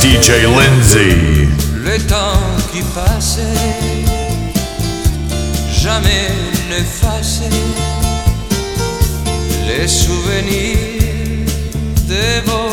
DJ Lindsay. Le temps qui passait, jamais les souvenirs de vos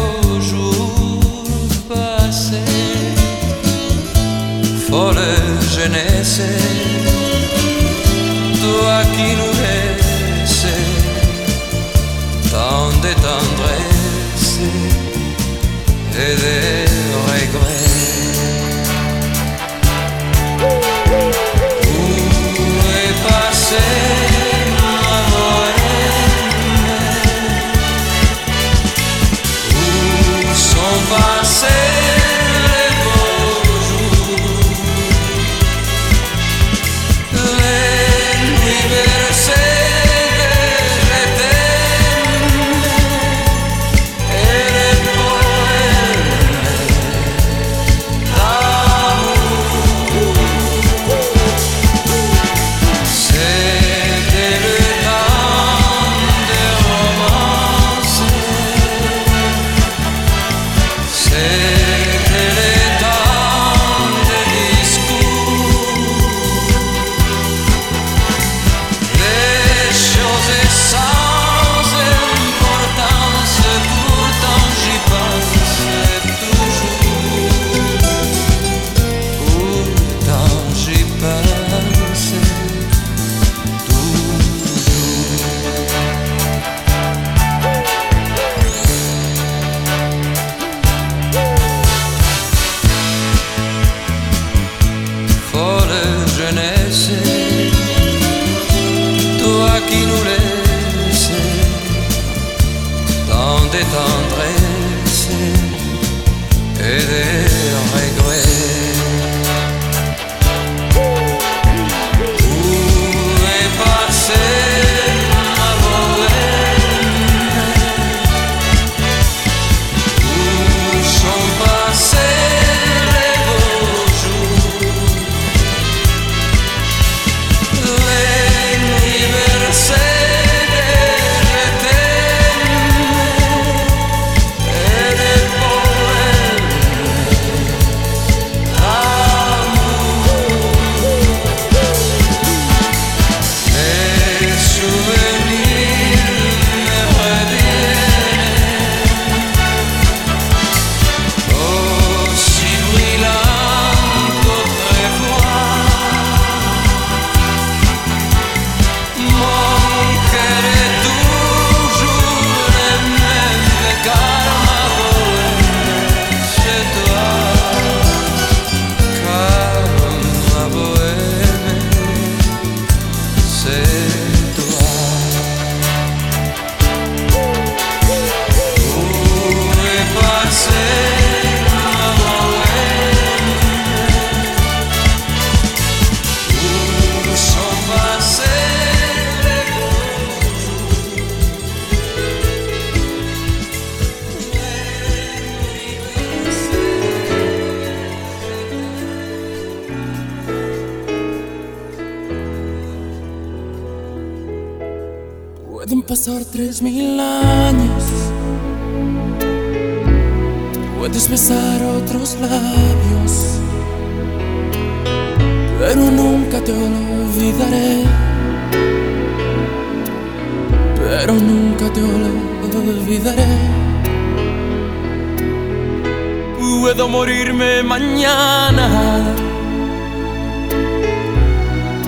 mañana.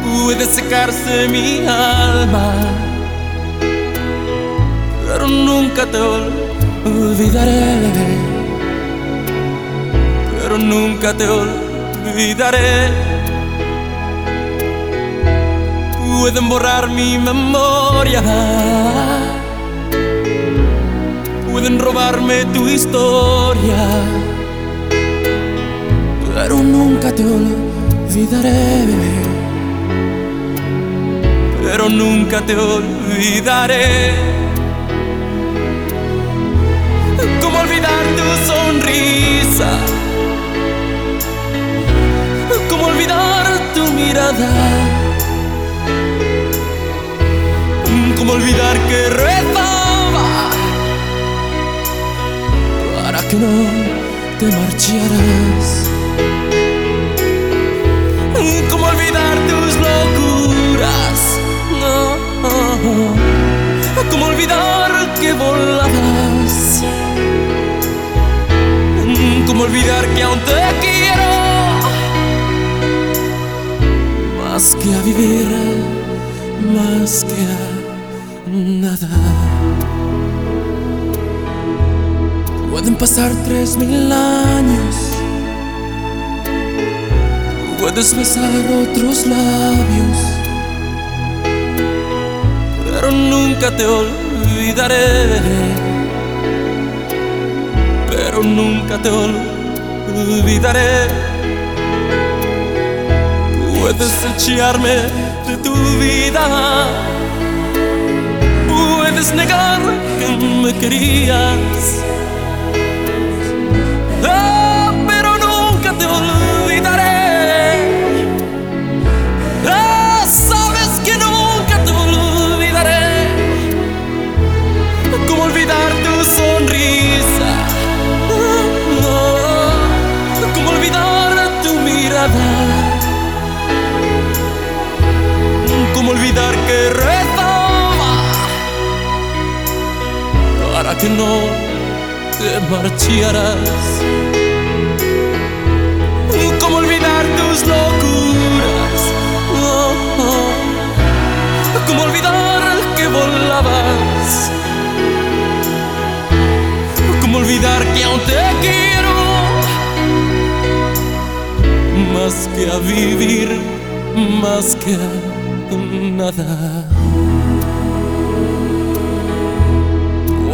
Puede secarse mi alma, pero nunca te olvidaré, pero nunca te olvidaré. Pueden borrar mi memoria, pueden robarme tu historia nunca te olvidaré, bebé. Pero nunca te olvidaré. ¿Cómo olvidar tu sonrisa? ¿Cómo olvidar tu mirada? ¿Cómo olvidar que rezaba para que no te marcharas? Tus locuras? No. ¿Cómo olvidar que volabas? ¿Cómo olvidar que aún te quiero? Más que a vivir, más que a nada. Pueden pasar tres mil años. Puedes besar otros labios. Pero nunca te olvidaré. Pero nunca te olvidaré. Puedes echarme de tu vida. Puedes negar que me querías. Que no te marcharas? ¿Cómo olvidar tus locuras? Oh. ¿Cómo olvidar que volabas? ¿Cómo olvidar que aún te quiero? Más que a vivir, más que a nada.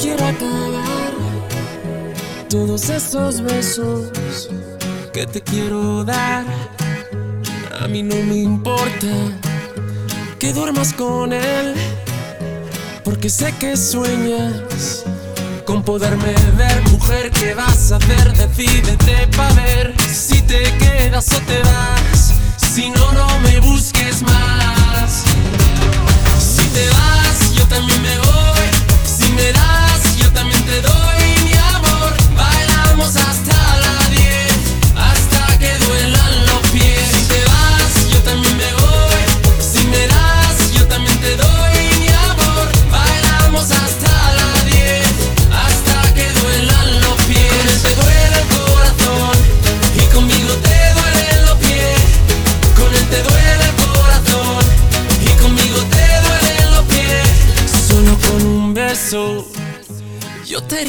Quiero acabar todos esos besos que te quiero dar. A mí no me importa que duermas con él, porque sé que sueñas con poderme ver. Mujer, ¿qué vas a hacer? Decídete pa' ver si te quedas o te vas. Si no, no me busques más. Si te vas, yo también me voy. Si me das,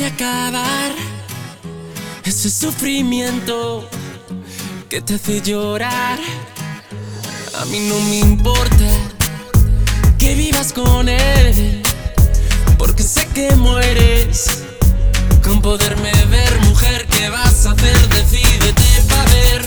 haré acabar ese sufrimiento que te hace llorar. A mí no me importa que vivas con él, porque sé que mueres con poderme ver, mujer. ¿Qué vas a hacer? Decídete pa' ver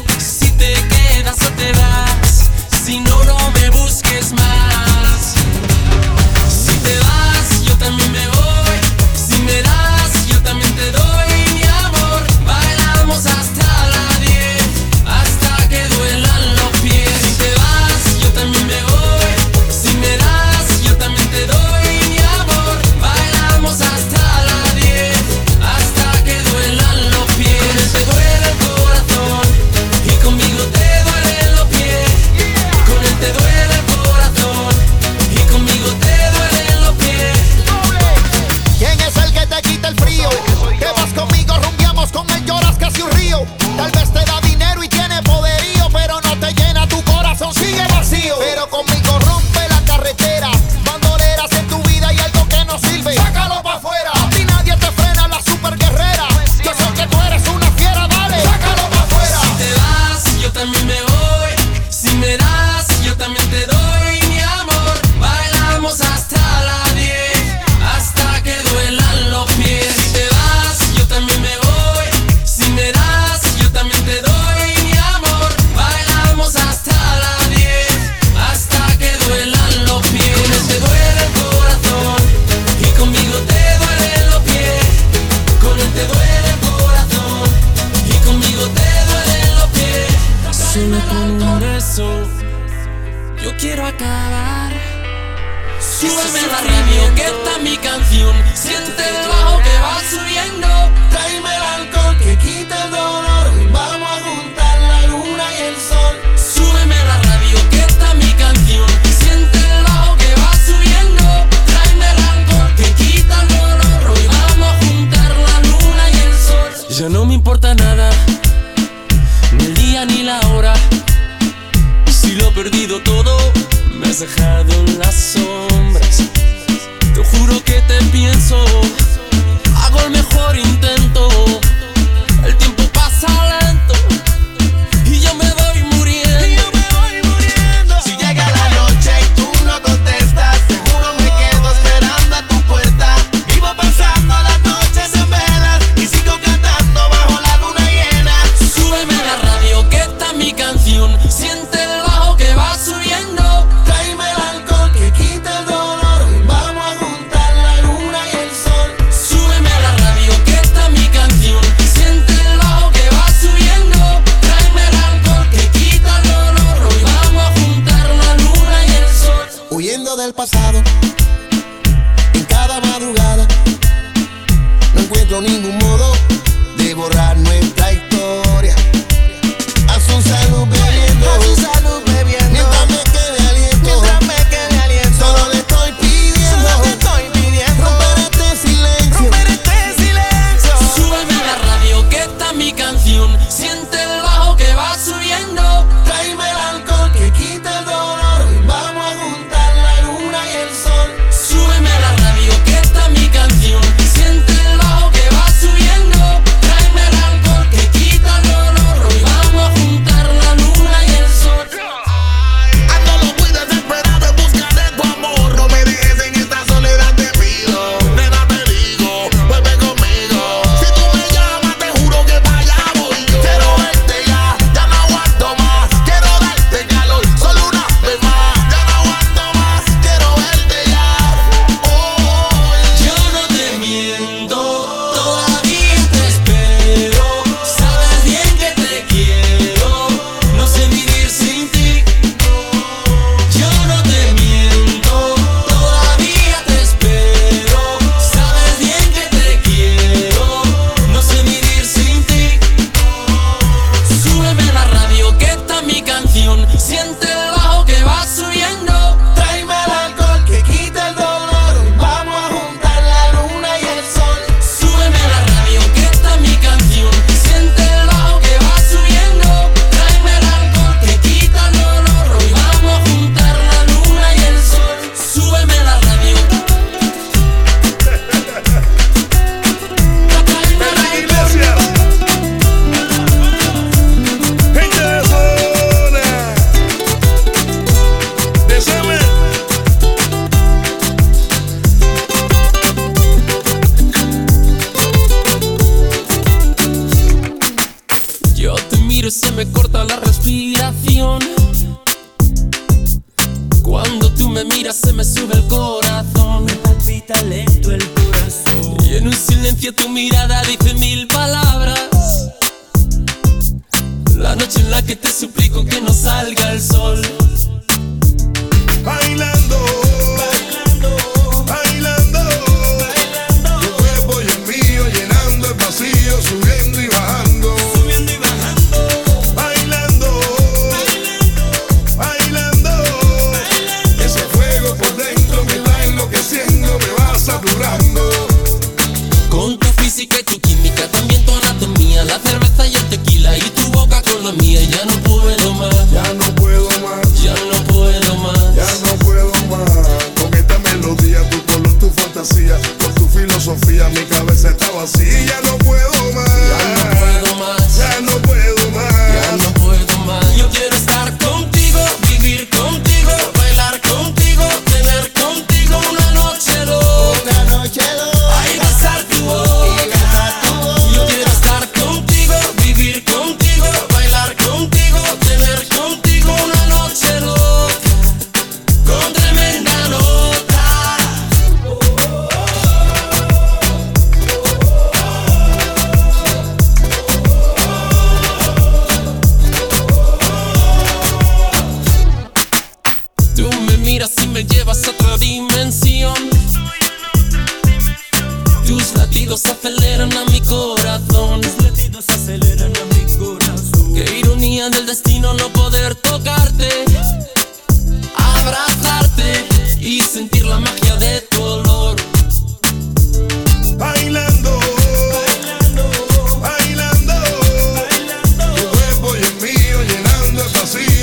cuerpo y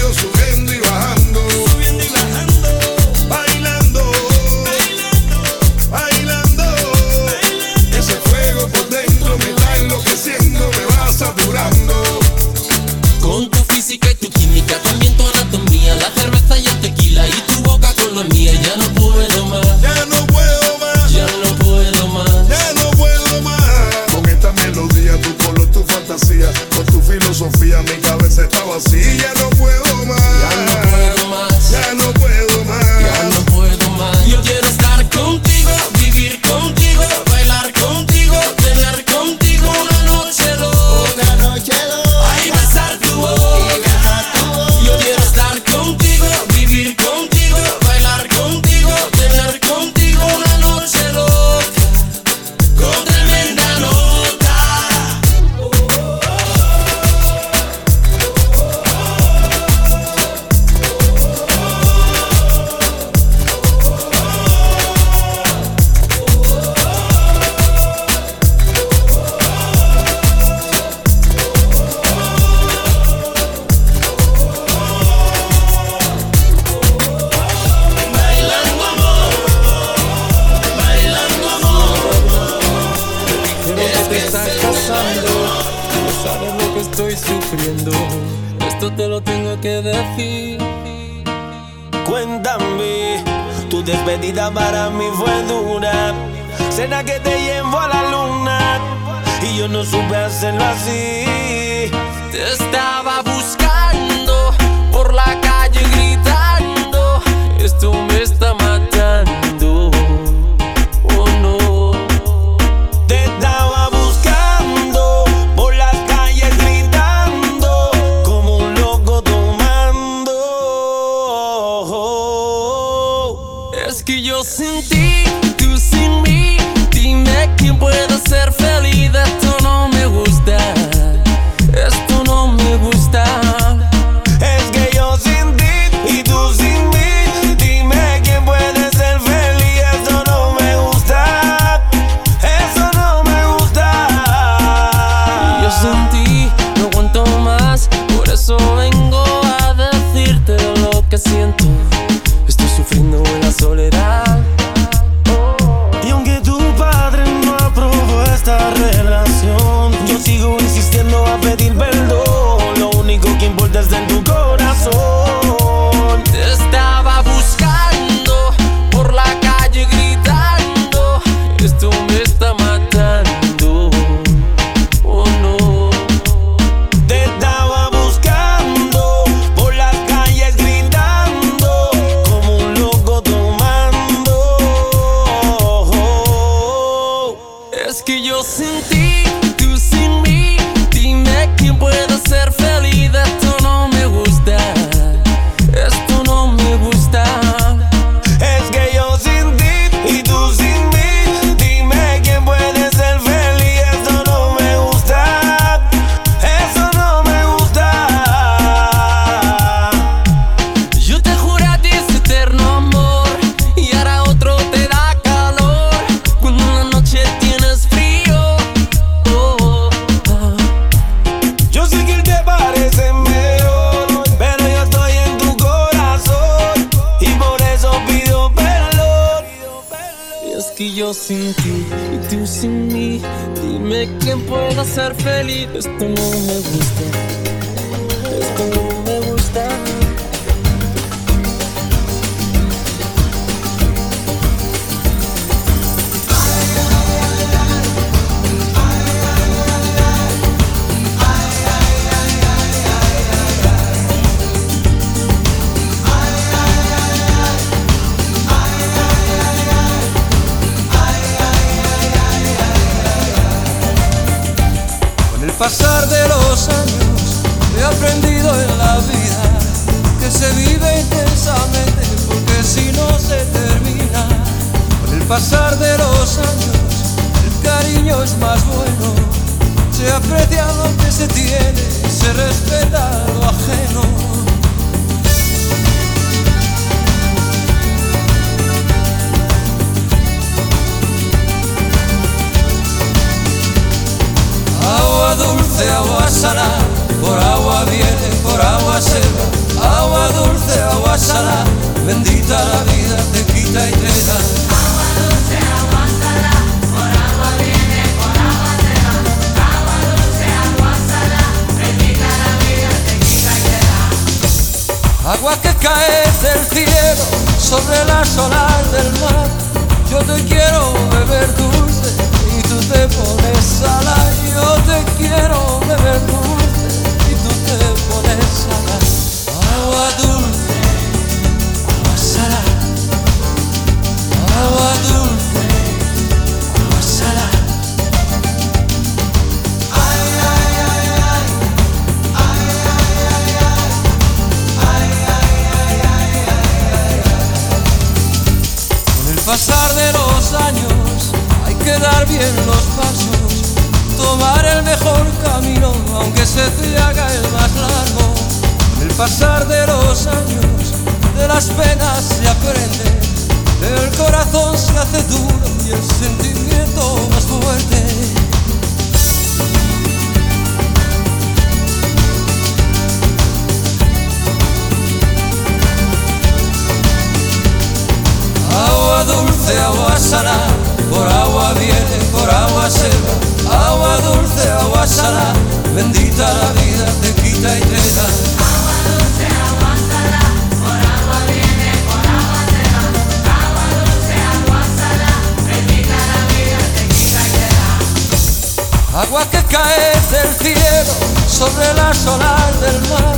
cae del cielo sobre las olas del mar.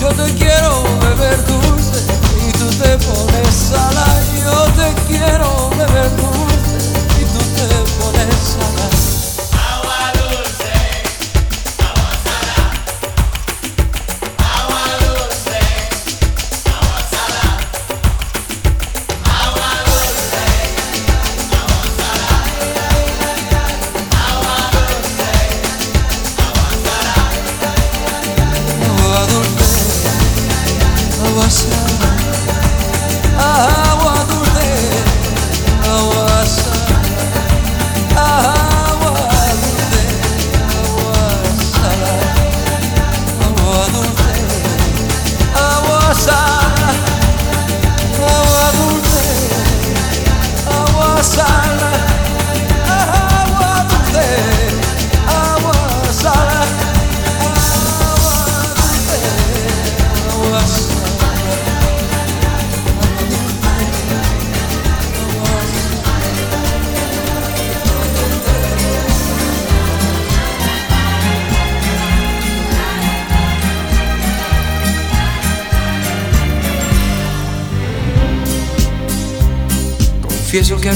Yo te quiero beber dulce y tú te pones salada. Yo te quiero beber dulce y tú te pones salada.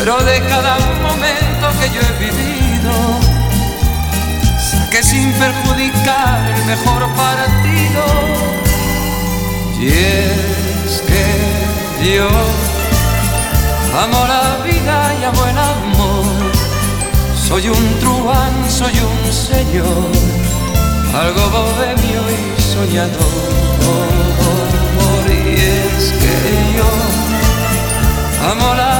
Pero de cada momento que yo he vivido, saqué sin perjudicar el mejor partido. Y es que yo amo la vida y amo el amor. Soy un truán, soy un señor, algo bohemio y soñador. Y es que yo amo la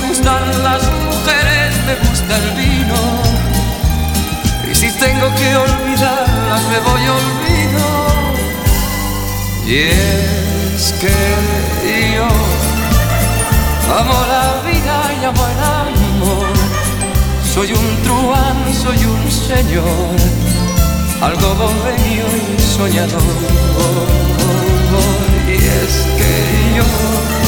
Me gustan las mujeres, me gusta el vino. Y si tengo que olvidarlas, me voy olvido. Y es que yo amo la vida y amo el amor. Soy un truán, soy un señor, algo bohemio y soñador. Y es que yo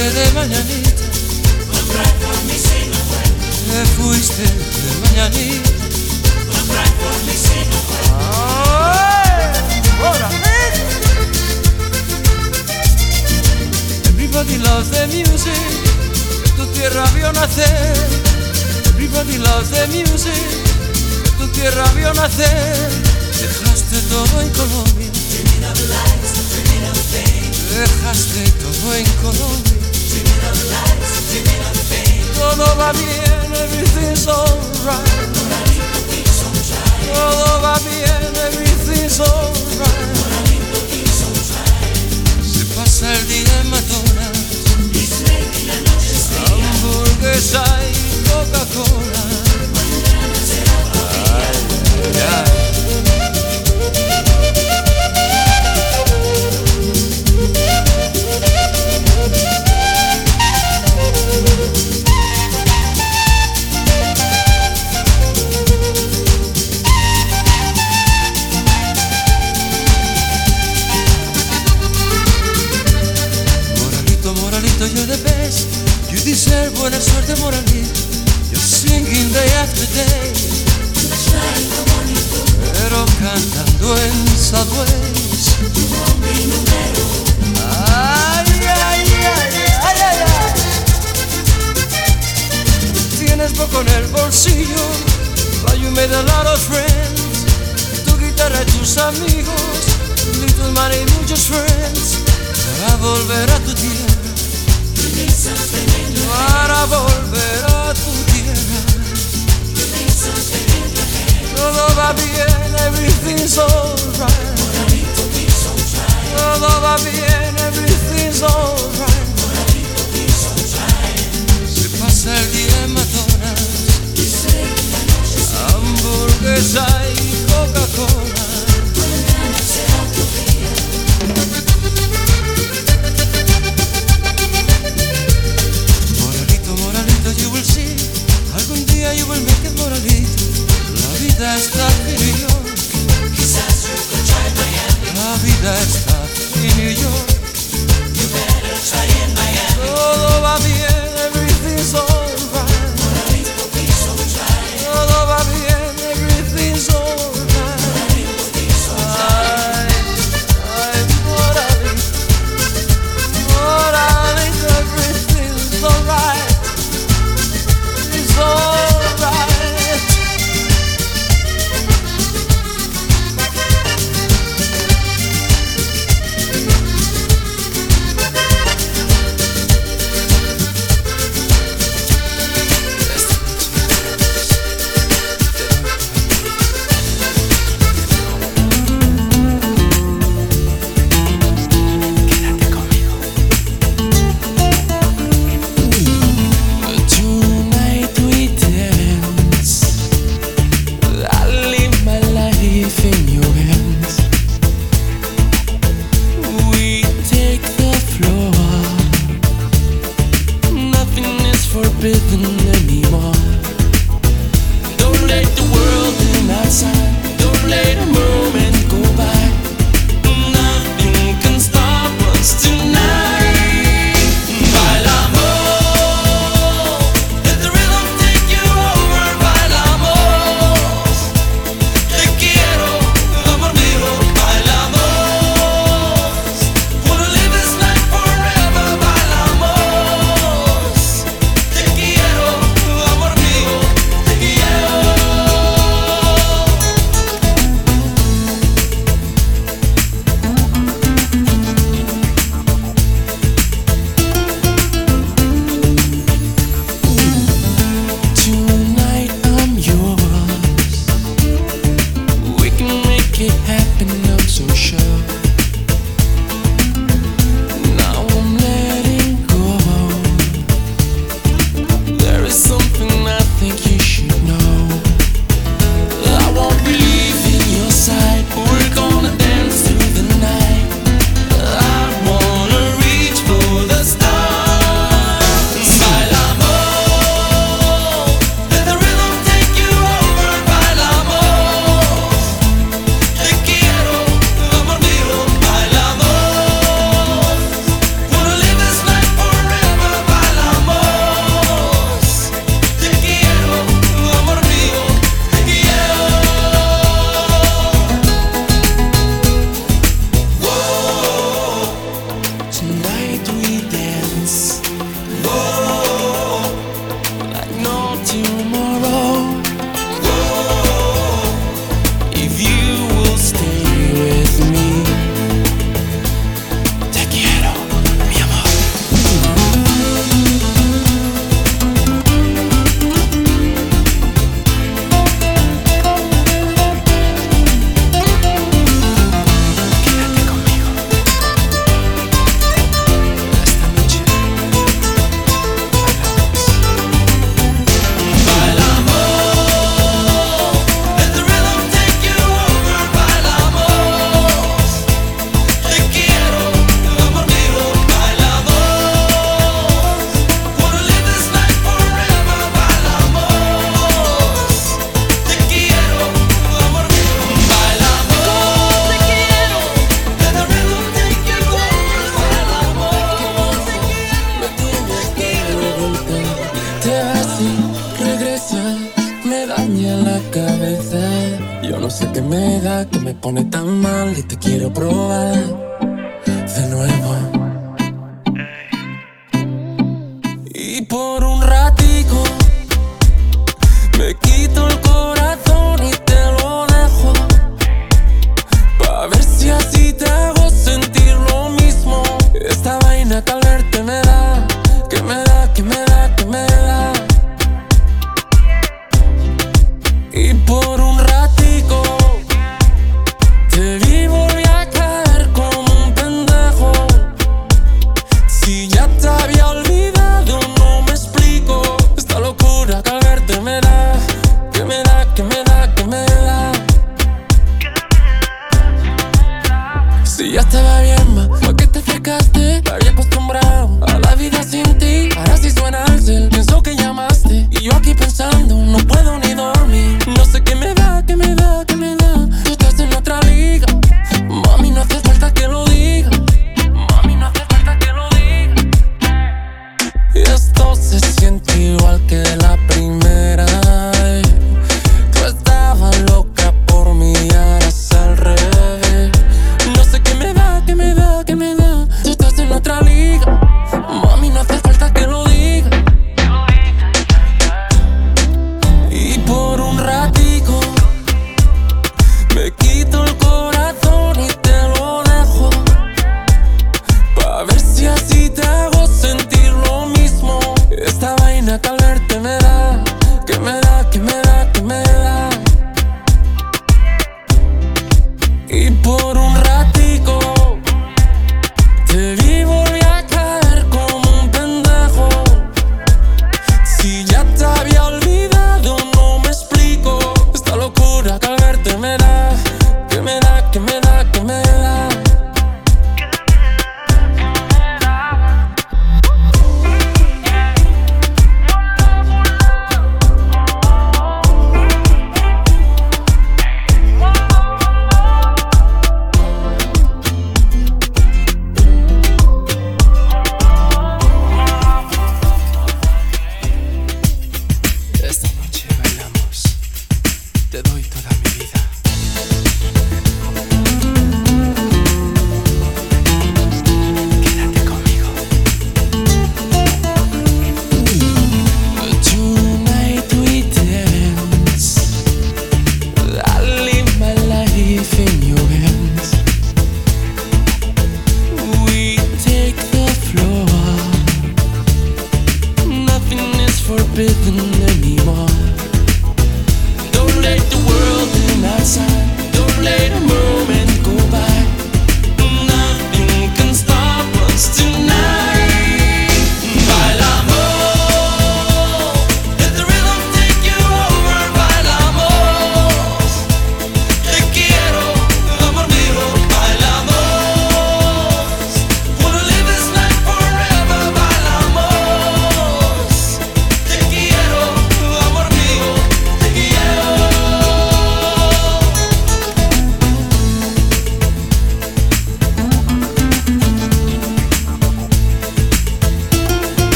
fuiste de mañanita. Te fuiste de mañanita. Ay, ahora. Everybody loves the music. Tu tierra vio nacer. Everybody loves the music. Tu tierra vio nacer. Dejaste todo en Colombia. Dejaste todo en Colombia. Todo va everything's alright. Everything's alright. deserve buena suerte morally. You're singing day after day. Pero cantando en Southwest. Ay, ay, ay, ay, ay, ay. Tienes poco en el bolsillo. But you made a lot of friends. Tu guitarra y tus amigos. Little money, muchos friends. Para volver a tu tierra para volver a tu tierra. Todo va bien, everything's alright. Todo va bien, everything's alright. Se pasa el día en hamburguesa y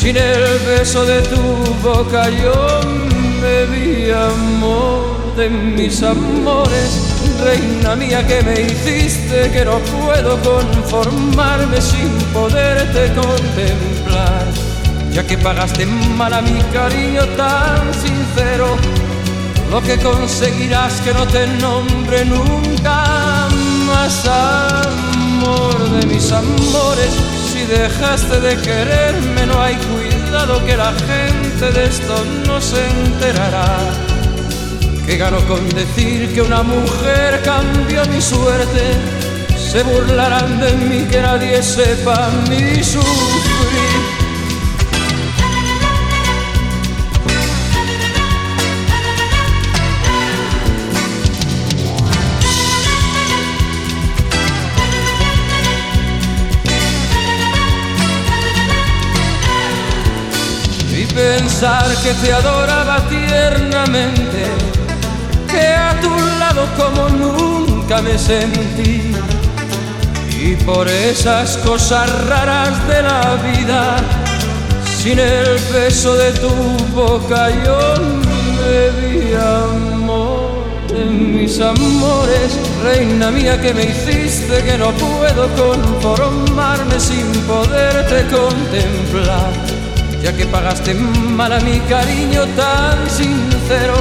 Sin el beso de tu boca yo me vi amor de mis amores. Reina mía que me hiciste que no puedo conformarme sin poderte contemplar. Ya que pagaste mal a mi cariño tan sincero, lo que conseguirás que no te nombre nunca más amor de mis amores, dejaste de quererme no hay cuidado que la gente de esto no se enterará. Que gano con decir que una mujer cambió mi suerte, se burlarán de mí que nadie sepa mi sufrir. Pensar que te adoraba tiernamente, que a amado como nunca me sentí. Y por esas cosas raras de la vida, sin el peso de tu boca yo vi amor de mis amores, reina mía que me hiciste que no puedo conformarme sin poderte contemplar, ya que pagaste mal a mi cariño tan sincero,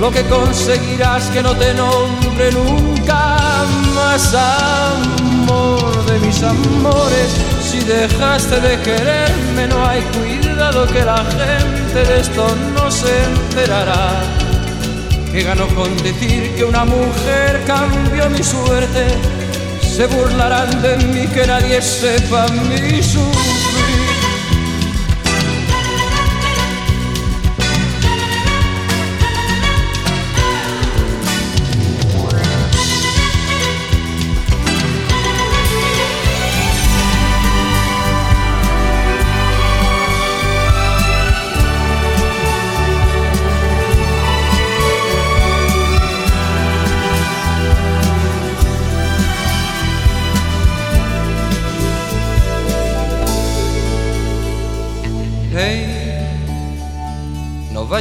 lo que conseguirás que no te nombre nunca más amor de mis amores, si dejaste de quererme no hay cuidado que la gente de esto no se enterará que ganó con decir que una mujer cambió mi suerte. Se burlarán de mí que nadie sepa mi sufrir.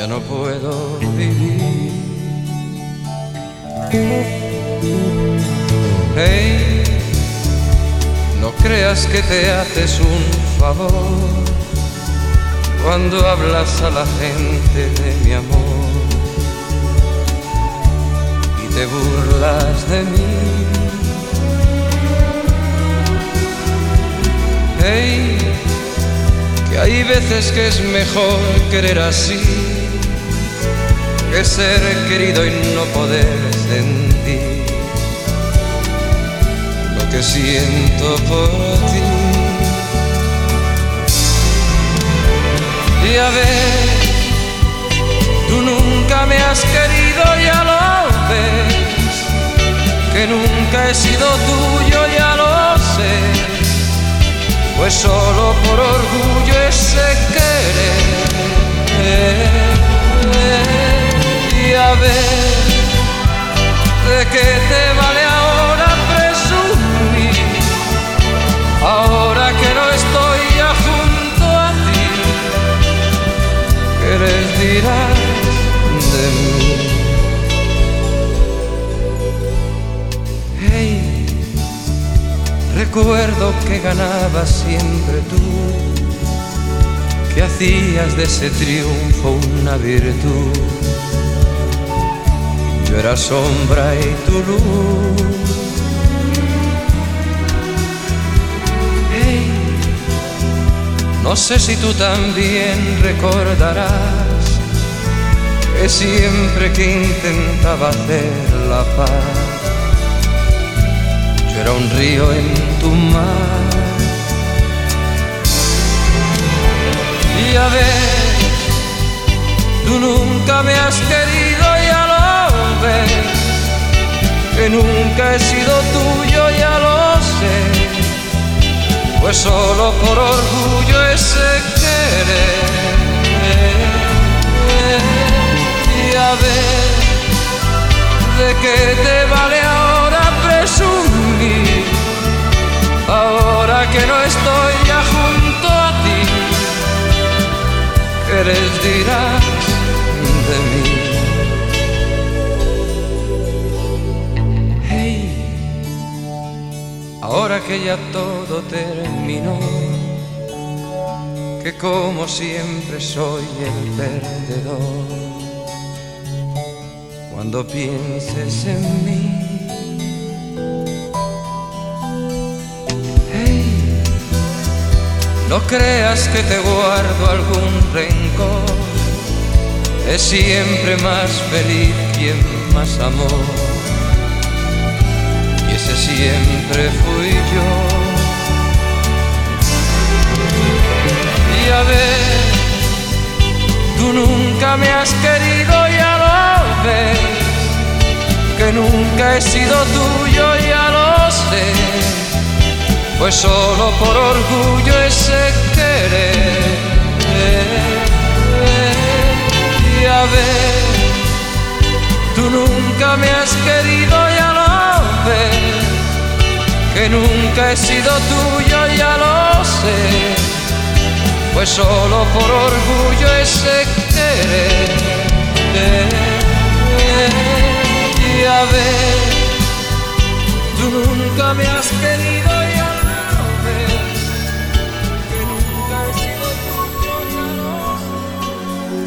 ya no puedo vivir. Hey, no creas que te haces un favor cuando hablas a la gente de mi amor y te burlas de mí. Hey, que hay veces que es mejor querer así que ser querido y no poder sentir lo que siento por ti. Y a ver, tú nunca me has querido, ya lo ves, que nunca he sido tuyo, ya lo sé, pues solo por orgullo ese querer de qué te vale ahora presumir, ahora que no estoy ya junto a ti, ¿qué les dirás de mí? Hey, recuerdo que ganabas siempre tú que hacías de ese triunfo una virtud. Yo era sombra y tu luz. Hey, no sé si tú también recordarás que siempre que intentaba hacer la paz, yo era un río en tu mar. Y a ver, tú nunca me has querido, ves, que nunca he sido tuyo, ya lo sé, pues solo por orgullo ese querer. Y a ver, ¿de qué te vale ahora presumir? Ahora que no estoy ya junto a ti ¿qué les dirás de mí? Ahora que ya todo terminó, que como siempre soy el perdedor, cuando pienses en mí. Hey, no creas que te guardo algún rencor, es siempre más feliz quien más amor siempre fui yo. Y a ver, tú nunca me has querido, ya lo ves, que nunca he sido tuyo, ya lo sé. Pues solo por orgullo ese querer. Y a ver, tú nunca me has querido, ya lo ves que nunca he sido tuyo, ya lo sé, pues solo por orgullo ese querer. Y a ver, tú nunca me has querido, lo ves, que nunca he sido tuyo, ya lo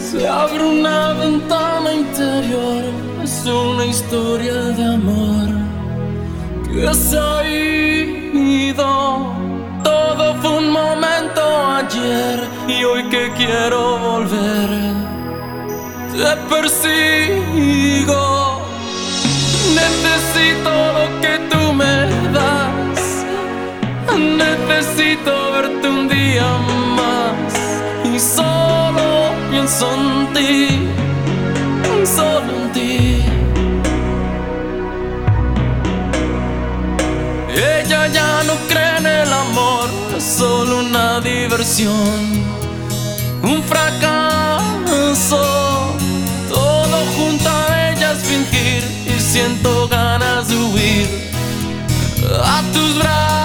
sé. Se abre una ventana interior, es una historia de amor ha ido. Todo fue un momento ayer y hoy que quiero volver, te persigo. Necesito lo que tú me das, necesito verte un día más y solo pienso en ti, solo en ti. Solo una diversión, un fracaso. Todo junto a ella es fingir y siento ganas de huir a tus brazos.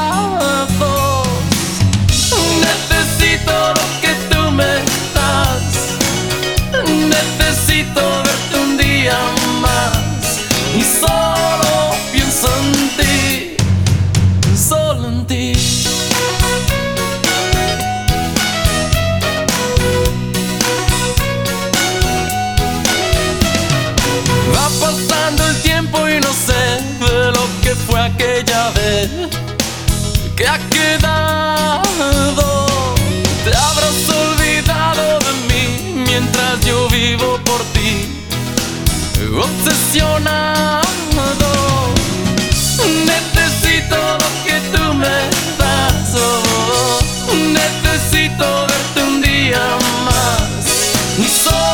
Y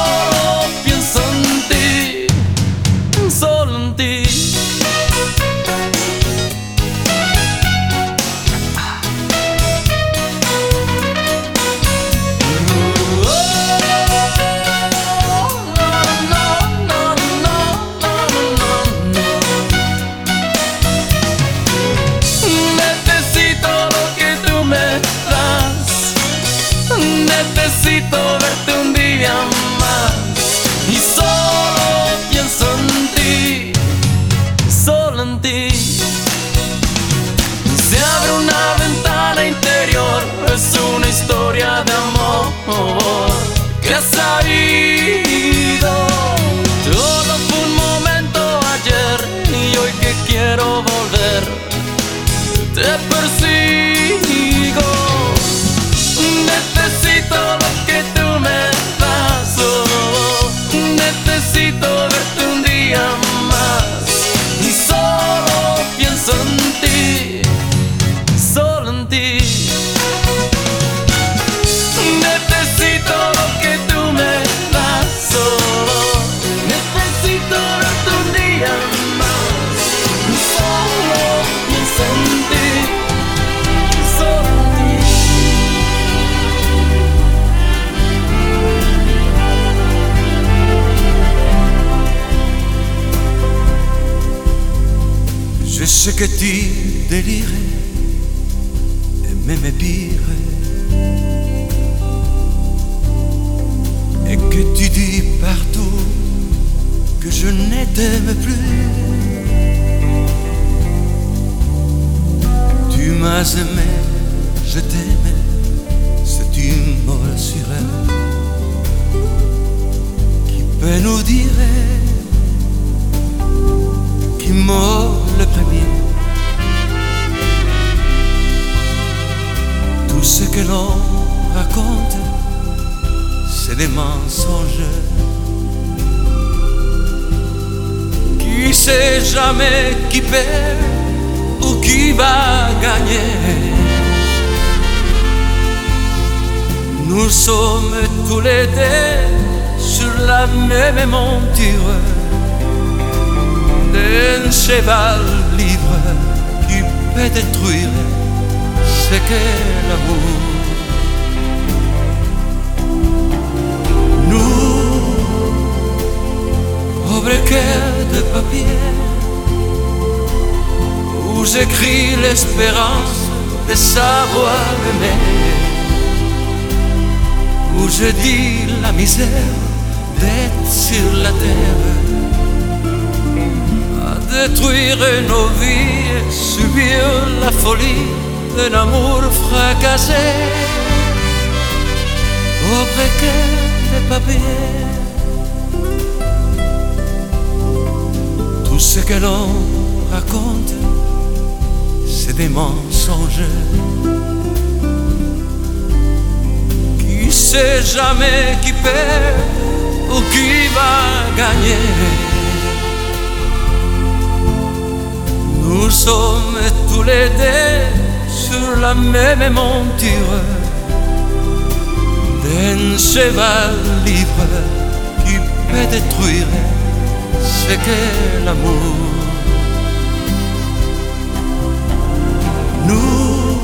cœur de papier. Tout ce que l'on raconte, c'est des mensonges. Qui sait jamais qui perd ou qui va gagner? Nous sommes tous les deux sur la même monture d'un cheval libre qui peut détruire ce qu'est l'amour. Nous,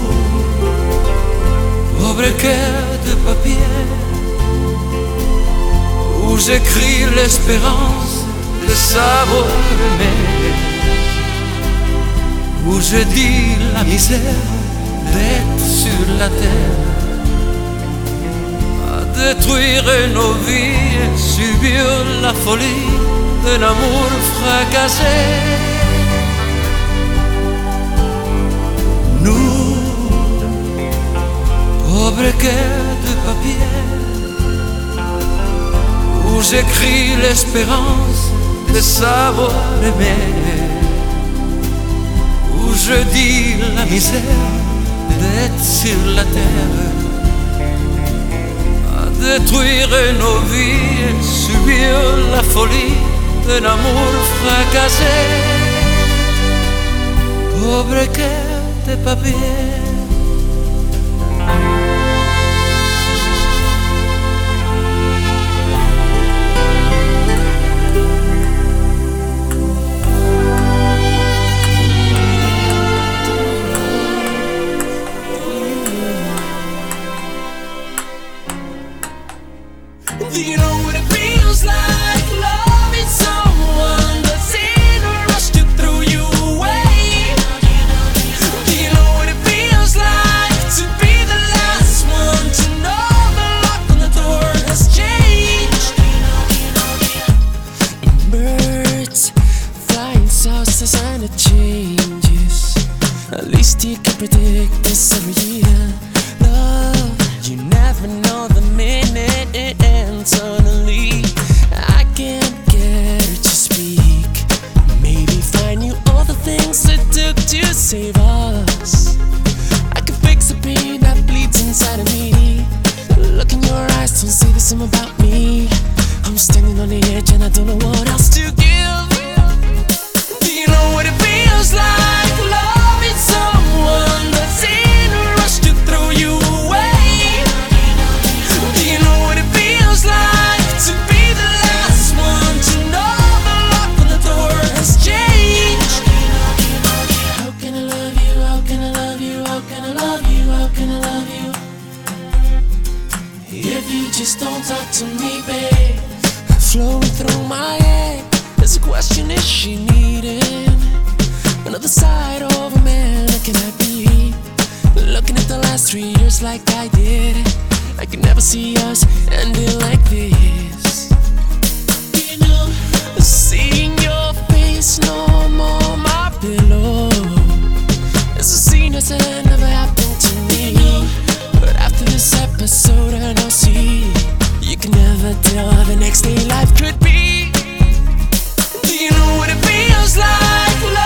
pauvres cœurs de papier, où j'écris l'espérance de savoir aimer, où je dis la misère d'être sur la terre détruire nos vies, subir la folie d'un amour fracassé. Nous, pauvres cœurs de papier, où j'écris l'espérance de savoir aimer, où je dis la misère d'être sur la terre détruire nos vies, subir la folie d'un amour fracassé. Pauvre cœur de papier. Talk to me, babe. Flowing through my head, there's a question: Is she needing another side of a man? Can I be looking at the last three years like I did? I could never see us ending like this. You know, seeing your face no more my pillow. It's a scene that's never happened to me. But after this episode, and I'll see you can never tell how the next day life could be. Do you know what it feels like?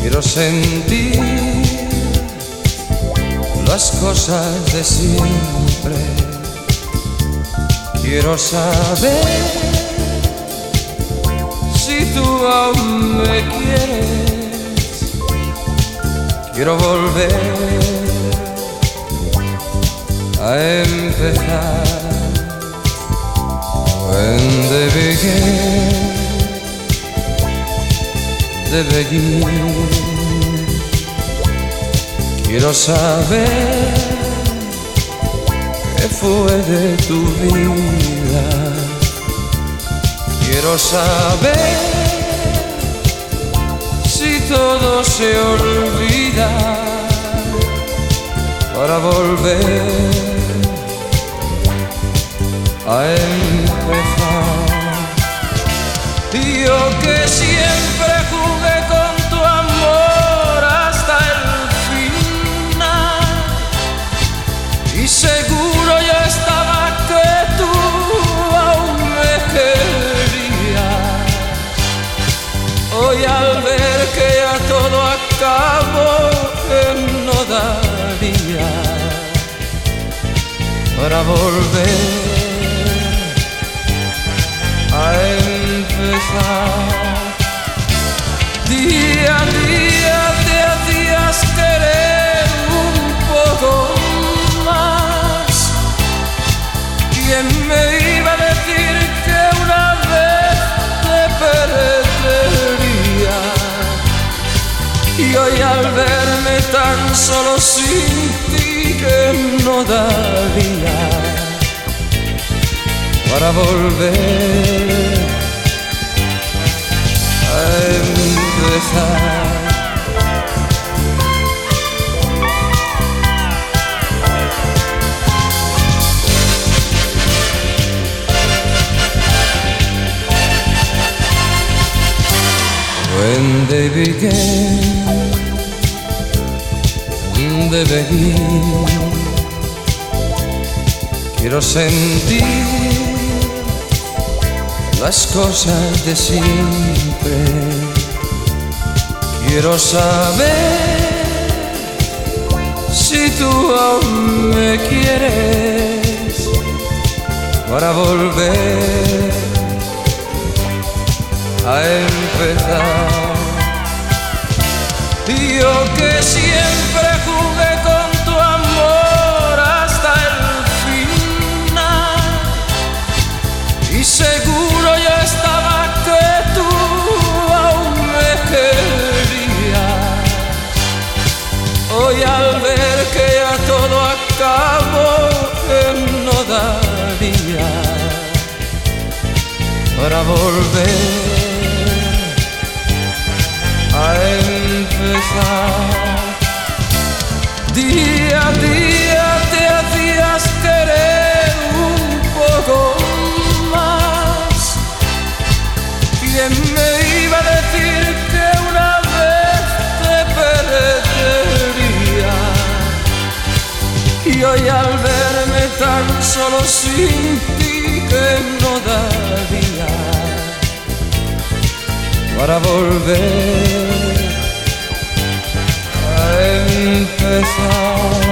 Quiero sentir las cosas de siempre. Quiero saber si tú aún me quieres. Quiero volver a empezar. When they they begin. Quiero saber qué fue de tu vida. Quiero saber si todo se olvida para volver a empezar. Yo que siempre volver a empezar. Día a día te hacías querer un poco más. ¿Quién me iba a decir que una vez te perdería? Y hoy al verme tan solo sin ti que no daría para volver a empezar. When they began, they begin. Quiero sentir las cosas de siempre. Quiero saber si tú aún me quieres para volver a empezar. Yo volver a empezar. Día a día te hacías querer un poco más. ¿Quién me iba a decir que una vez te perdería? Y hoy al verme tan solo sin ti que no daría para volver a empezar.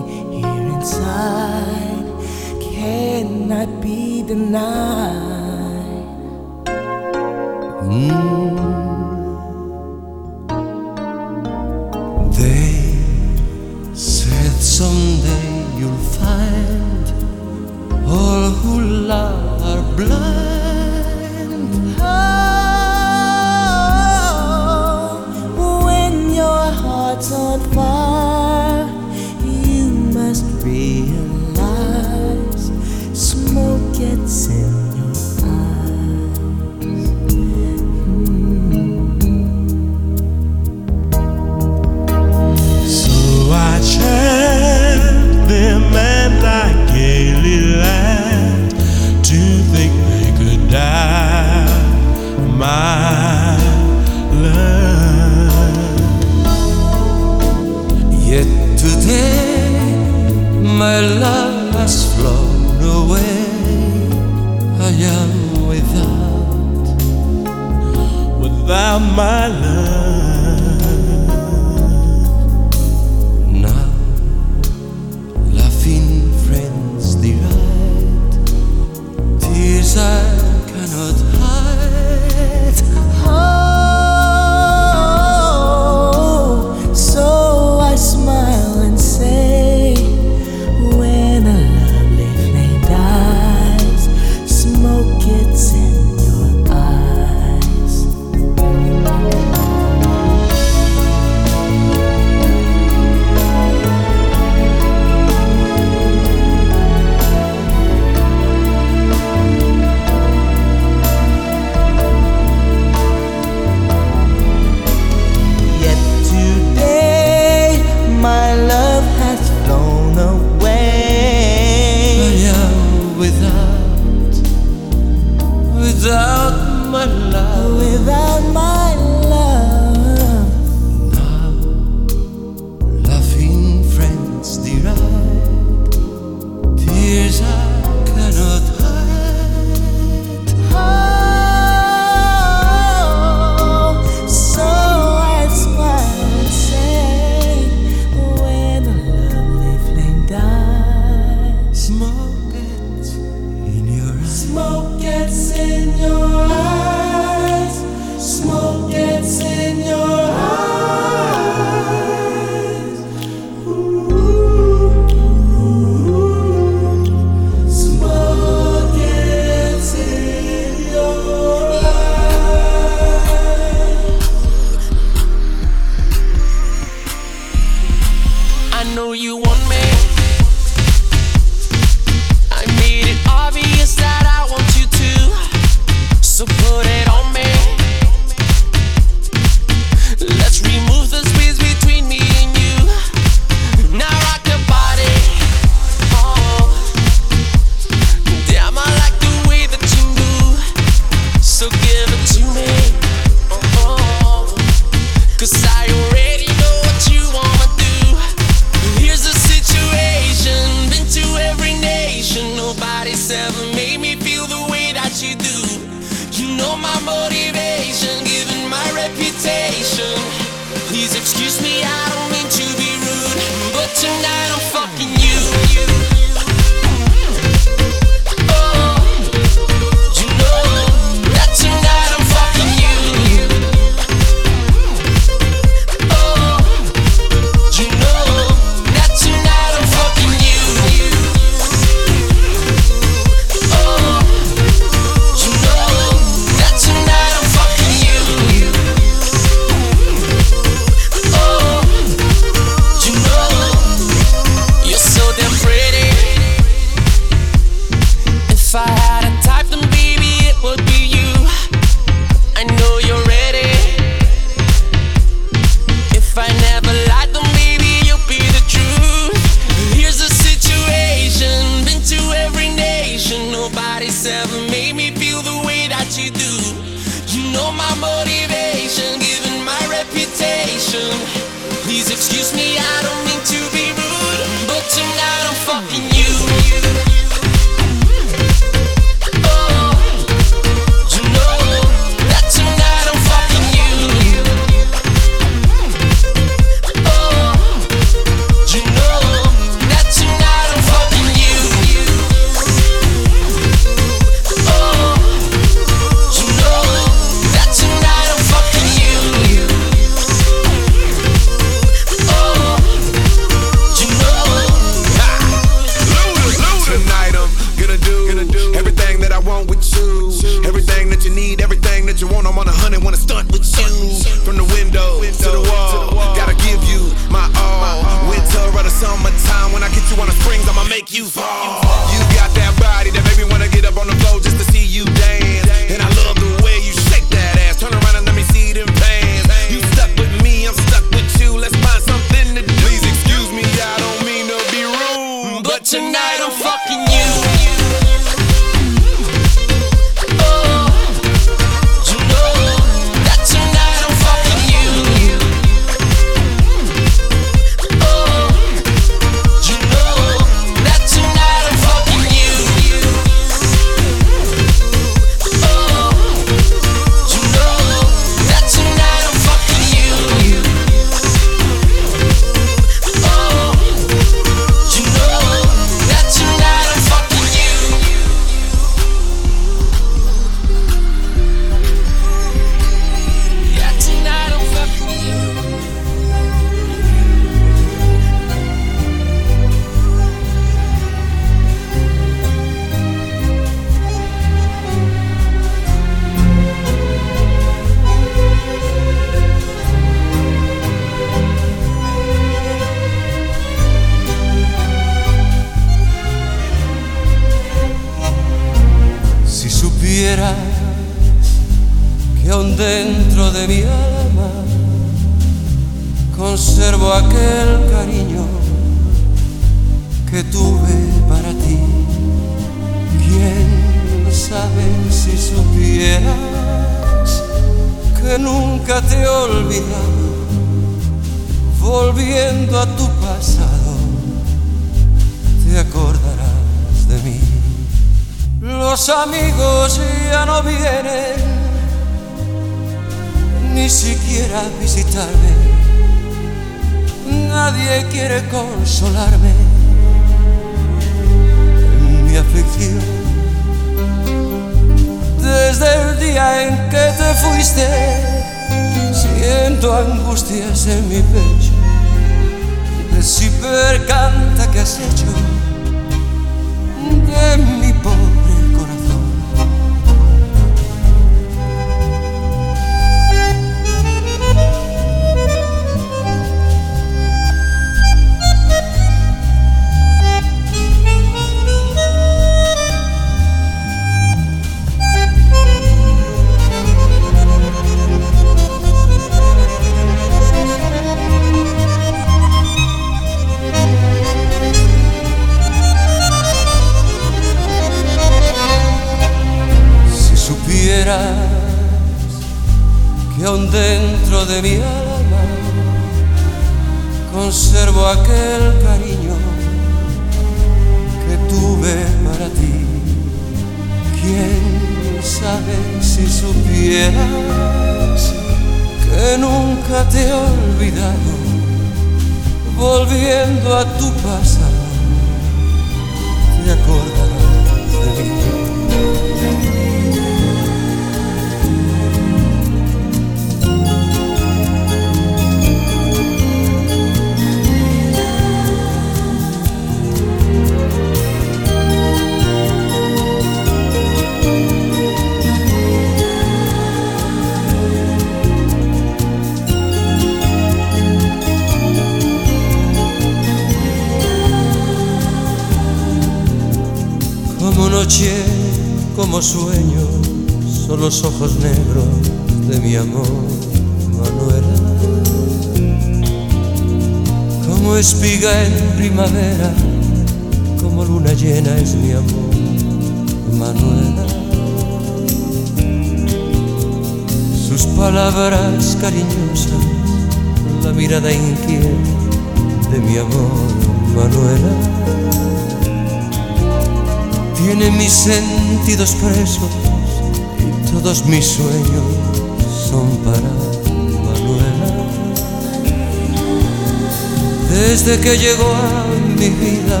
Que llegó a mi vida,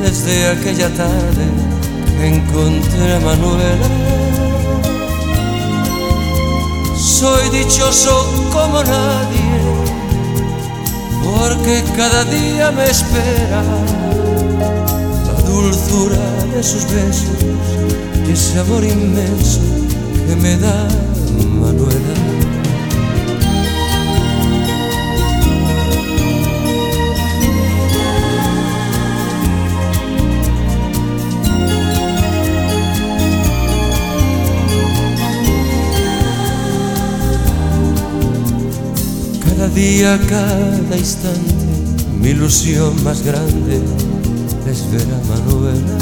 desde aquella tarde encontré a Manuela, soy dichoso como nadie, porque cada día me espera la dulzura de sus besos y ese amor inmenso que me da Manuela. Día, cada instante, mi ilusión más grande es ver a Manuela.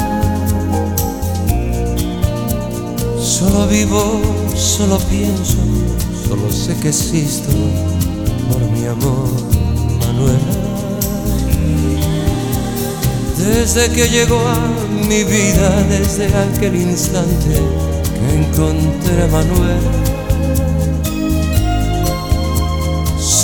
Solo vivo, solo pienso, solo sé que existo por mi amor, Manuela. Desde que llegó a mi vida, desde aquel instante que encontré a Manuela,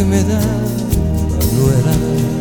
que me da Manuela. Monday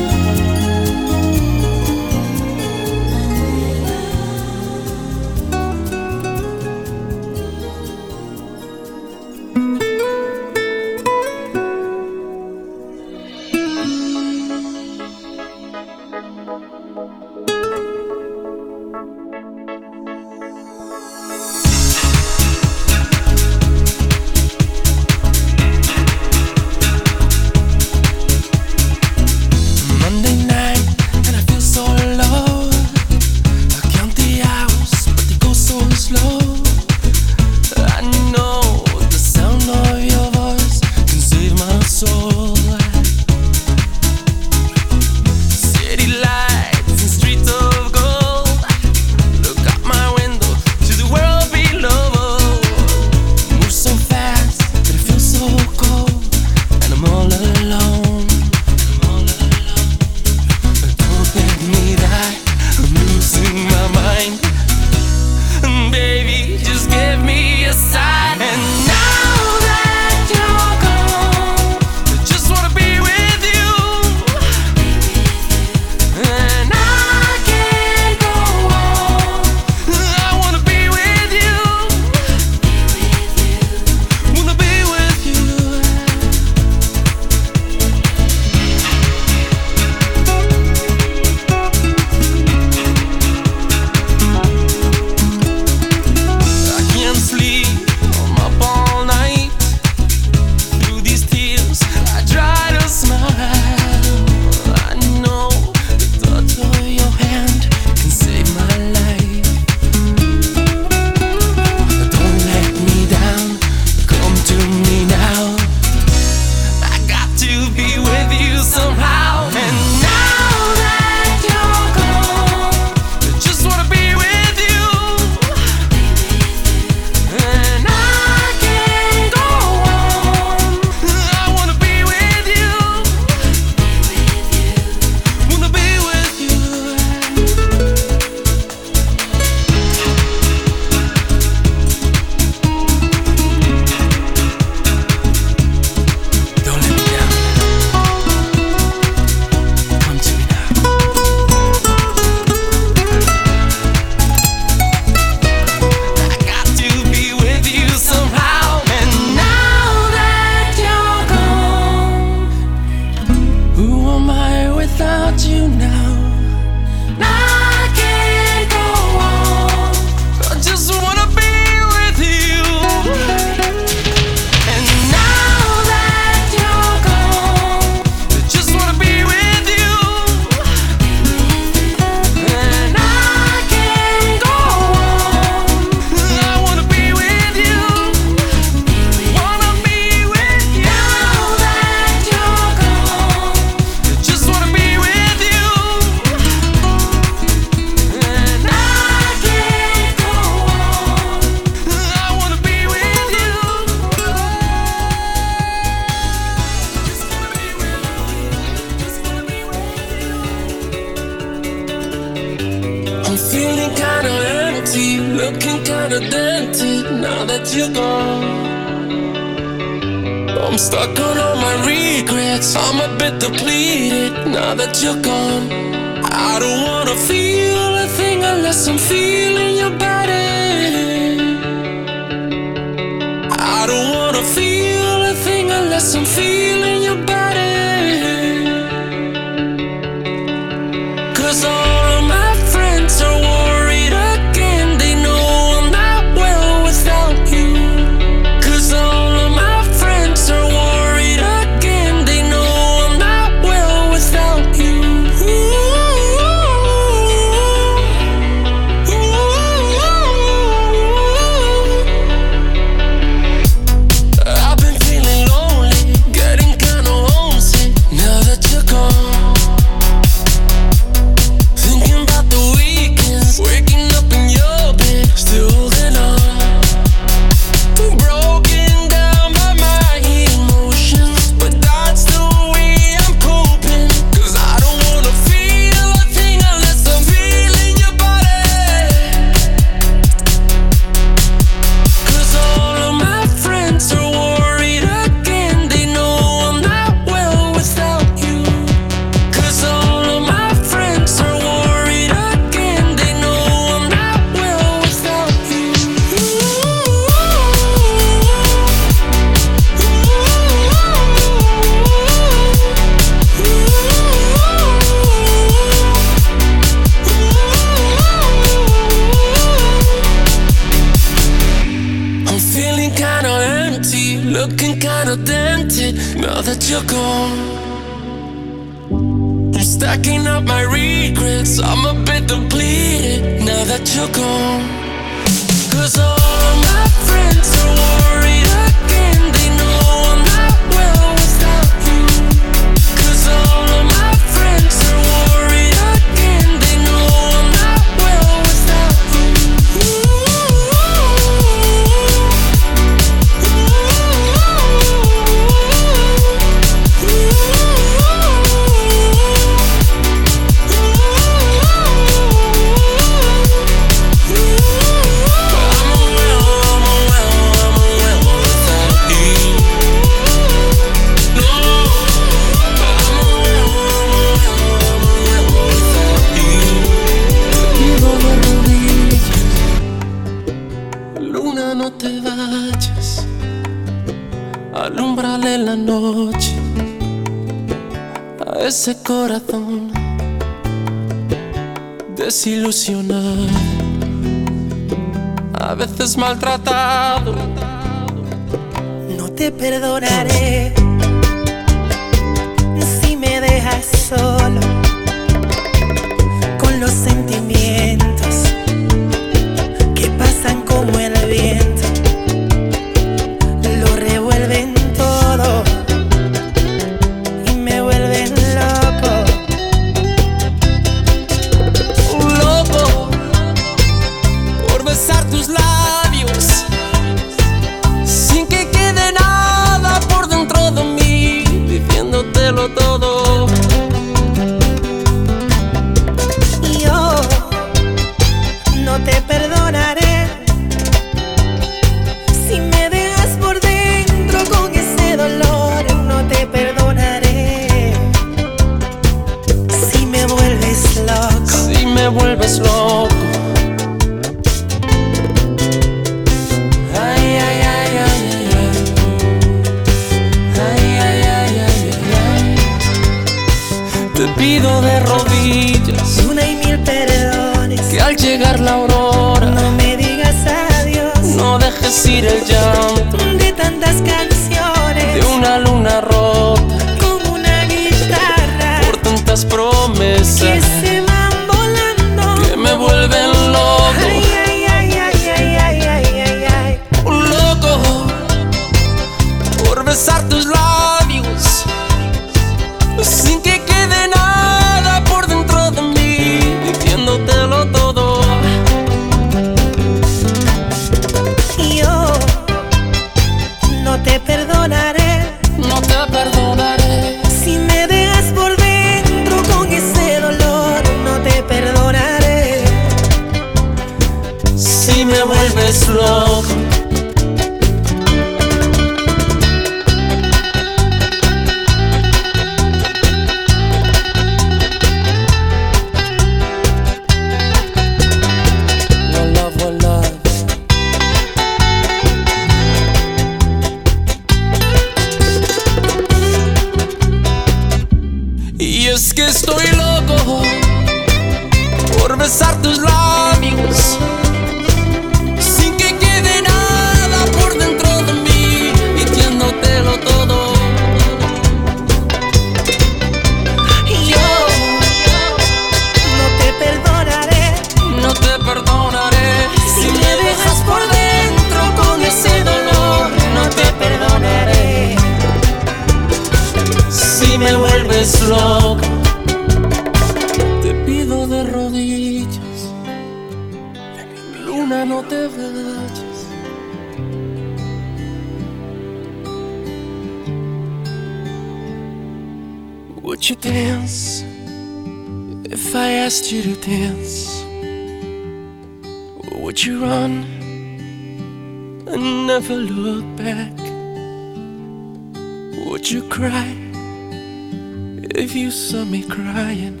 crying?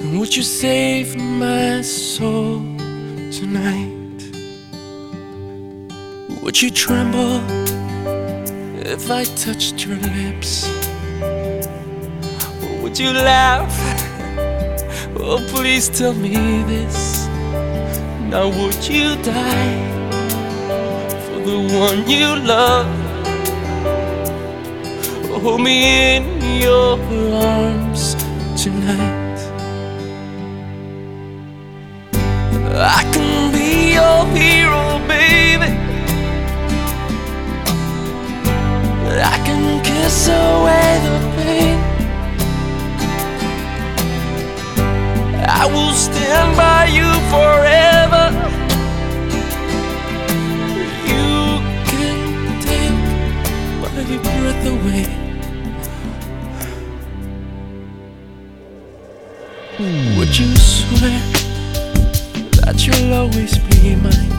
And would you save my soul tonight? Would you tremble if I touched your lips? Or would you laugh? Oh, please tell me this. Now, would you die for the one you love? Hold me in your arms tonight. I can be your hero, baby. I can kiss away the pain. I will stand by you forever. You can take my breath away. Would you swear that you'll always be mine?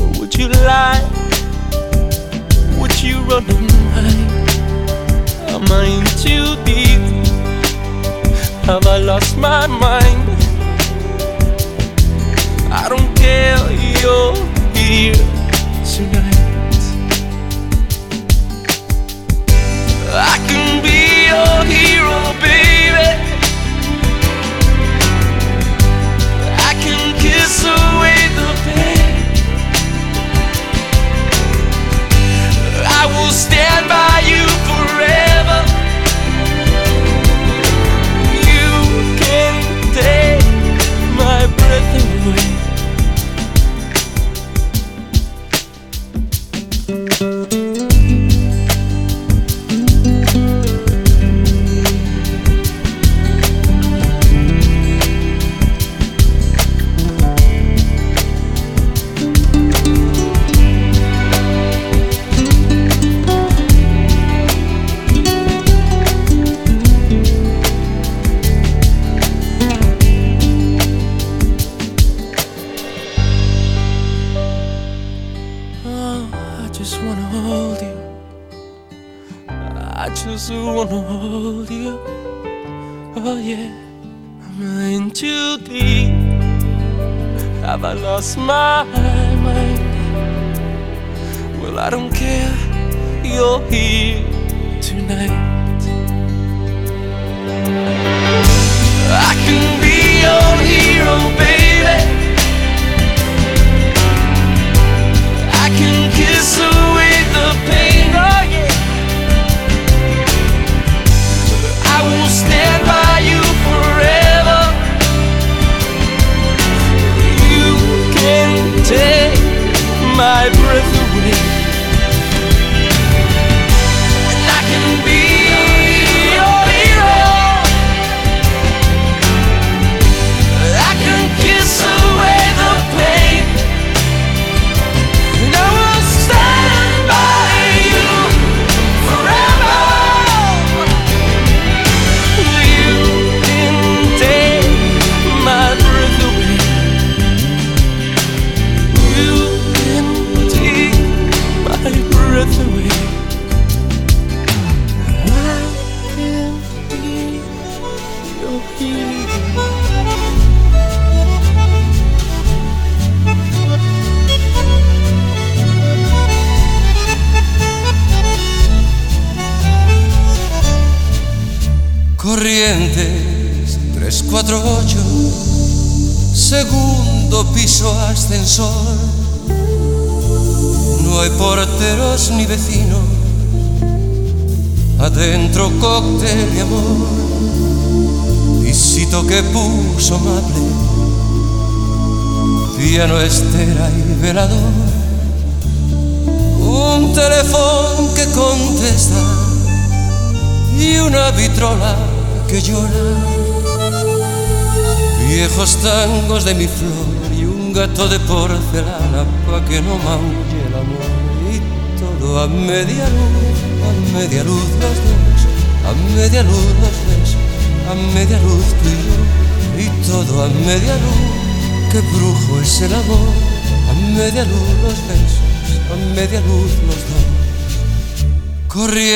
Or would you lie? Would you running high? Am I in too deep? Have I lost my mind? I don't care, you're here stand by smile.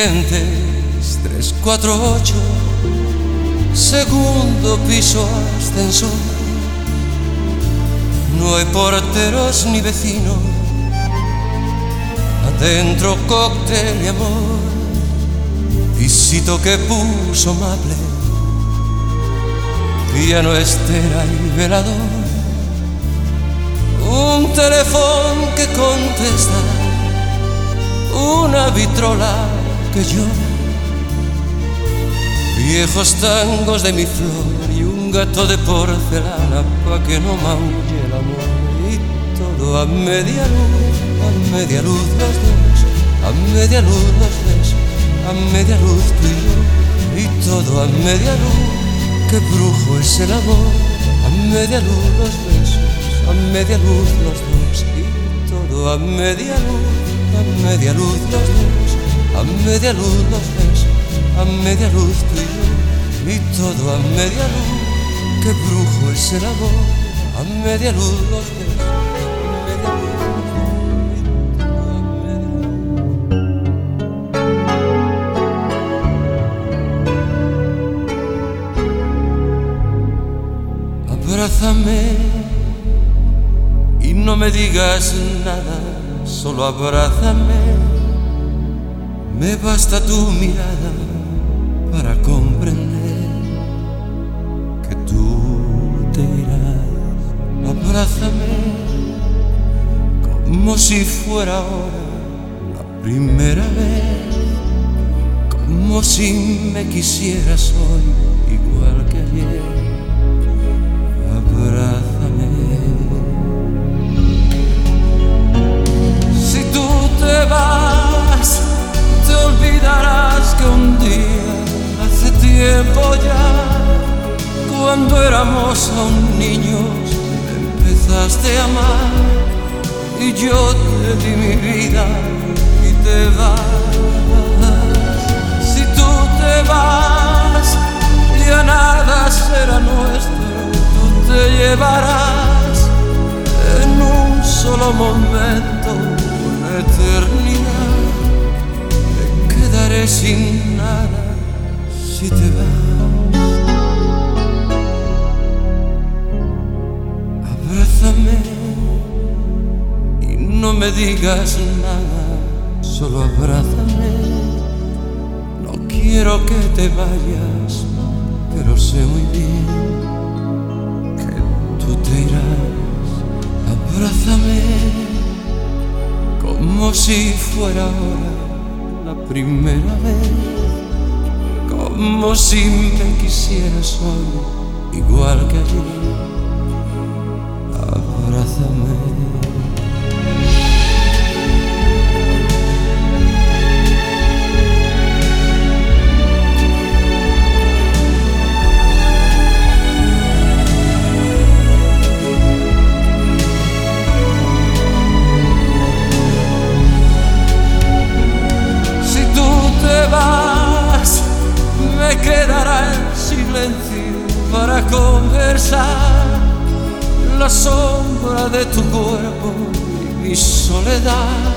Corrientes 348, segundo piso ascensor. No hay porteros ni vecinos, adentro cóctel y amor. Visito que puso amable, piano estera y velador. Un teléfono que contesta, una vitrola llora. Viejos tangos de mi flor y un gato de porcelana pa' que no maulle el amor. Y todo a media luz, a media luz los dos, a media luz los besos, a media luz tú y yo. Y todo a media luz, qué brujo es el amor, a media luz los besos, a media luz los dos. Y todo a media luz, a media luz los dos, a media luz los besos, a media luz tú y yo. Y todo a media luz, qué brujo es el amor, a media luz los todo a media luz. Abrázame y no me digas nada, solo abrázame. Me basta tu mirada para comprender que tú te irás. Abrázame como si fuera ahora la primera vez, como si me quisieras hoy igual que ayer. Abrázame. Si tú te vas, olvidarás que un día, hace tiempo ya, cuando éramos aún niños, empezaste a amar y yo te di mi vida y te vas. Si tú te vas, ya nada será nuestro, tú te llevarás en un solo momento una eternidad. Sin nada si te vas. Abrázame y no me digas nada, solo abrázame. No quiero que te vayas, pero sé muy bien que tú te irás. Abrázame como si fuera ahora la primera vez, como si me quisieras hoy igual que ayer. Abrázame. La sombra de tu cuerpo y mi soledad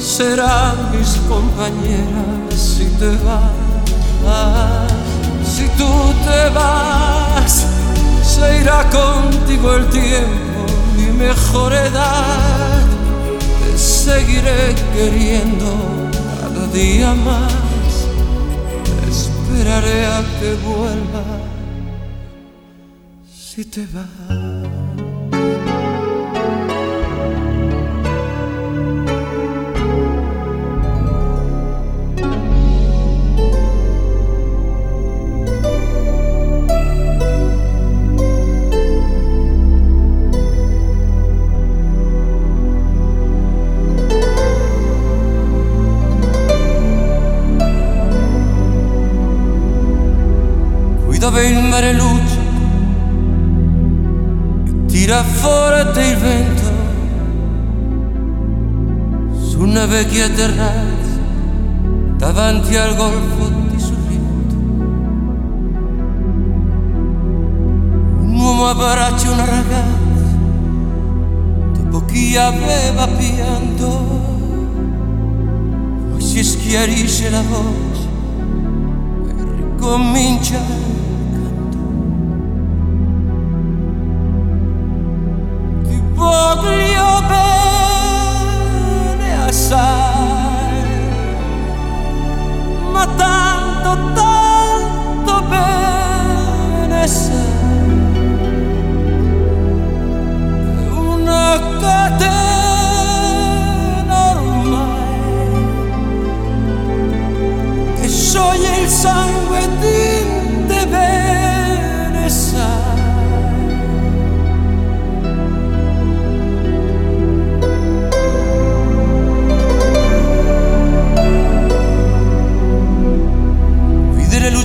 serán mis compañeras si te vas. Si tú te vas, se irá contigo el tiempo, mi mejor edad te seguiré queriendo cada día más. Esperaré a que vuelva si te vas. Tira forte il vento su una vecchia terrazza davanti al golfo di Sorrento. Un uomo abbraccia una ragazza dopo chi aveva pianto, poi si schiarisce la voce e ricomincia voglio bene assai, ma tanto, tanto bene sai, una catena ormai che scioglie il sangue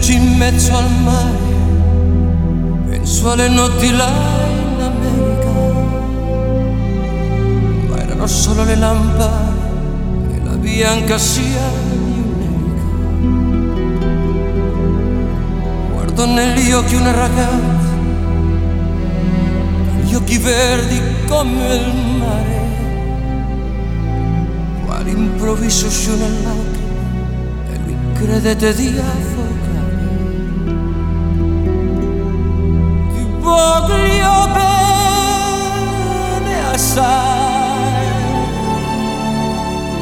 luci in mezzo al mare, penso alle notti là in America, ma erano solo le lampade e la bianca sia un'erica. Guardo negli occhi una ragazza, gli occhi verdi come il mare, quale improvviso scione lacrime e lui credete di affogare. Voglio bene assai,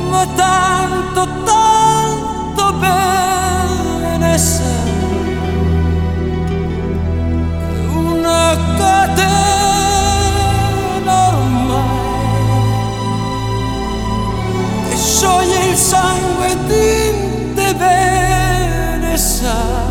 ma tanto, tanto bene sai, una catena ormai che scioglie il sangue di te bene sai.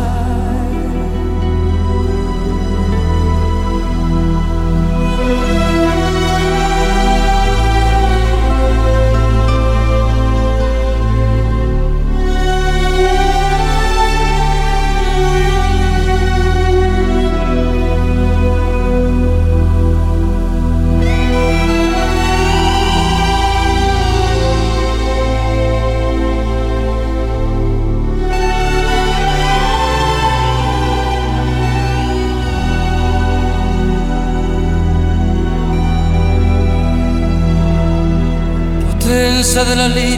suddenly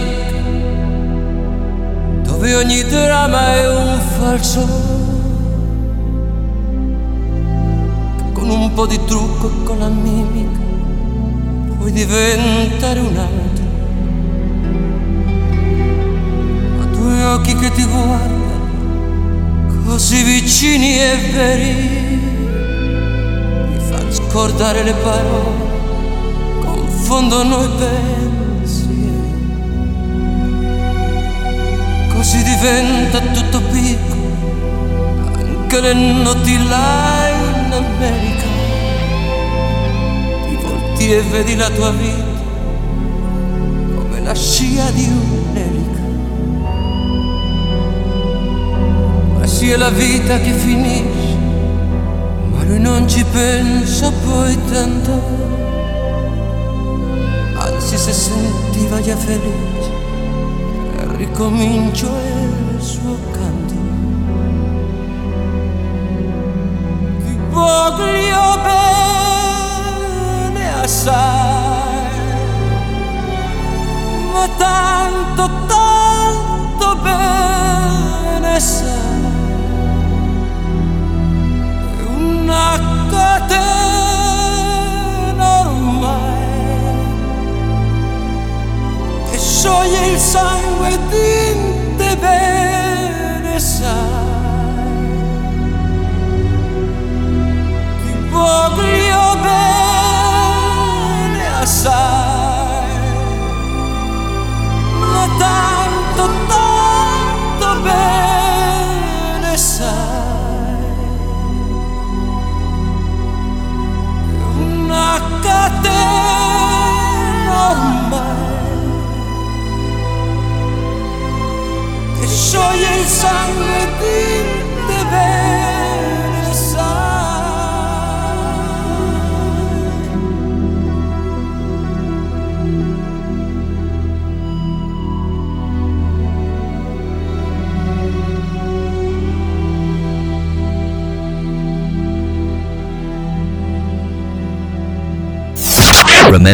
vita che finisce,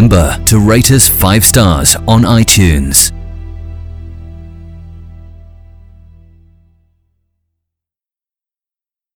Remember to rate us 5 stars on iTunes.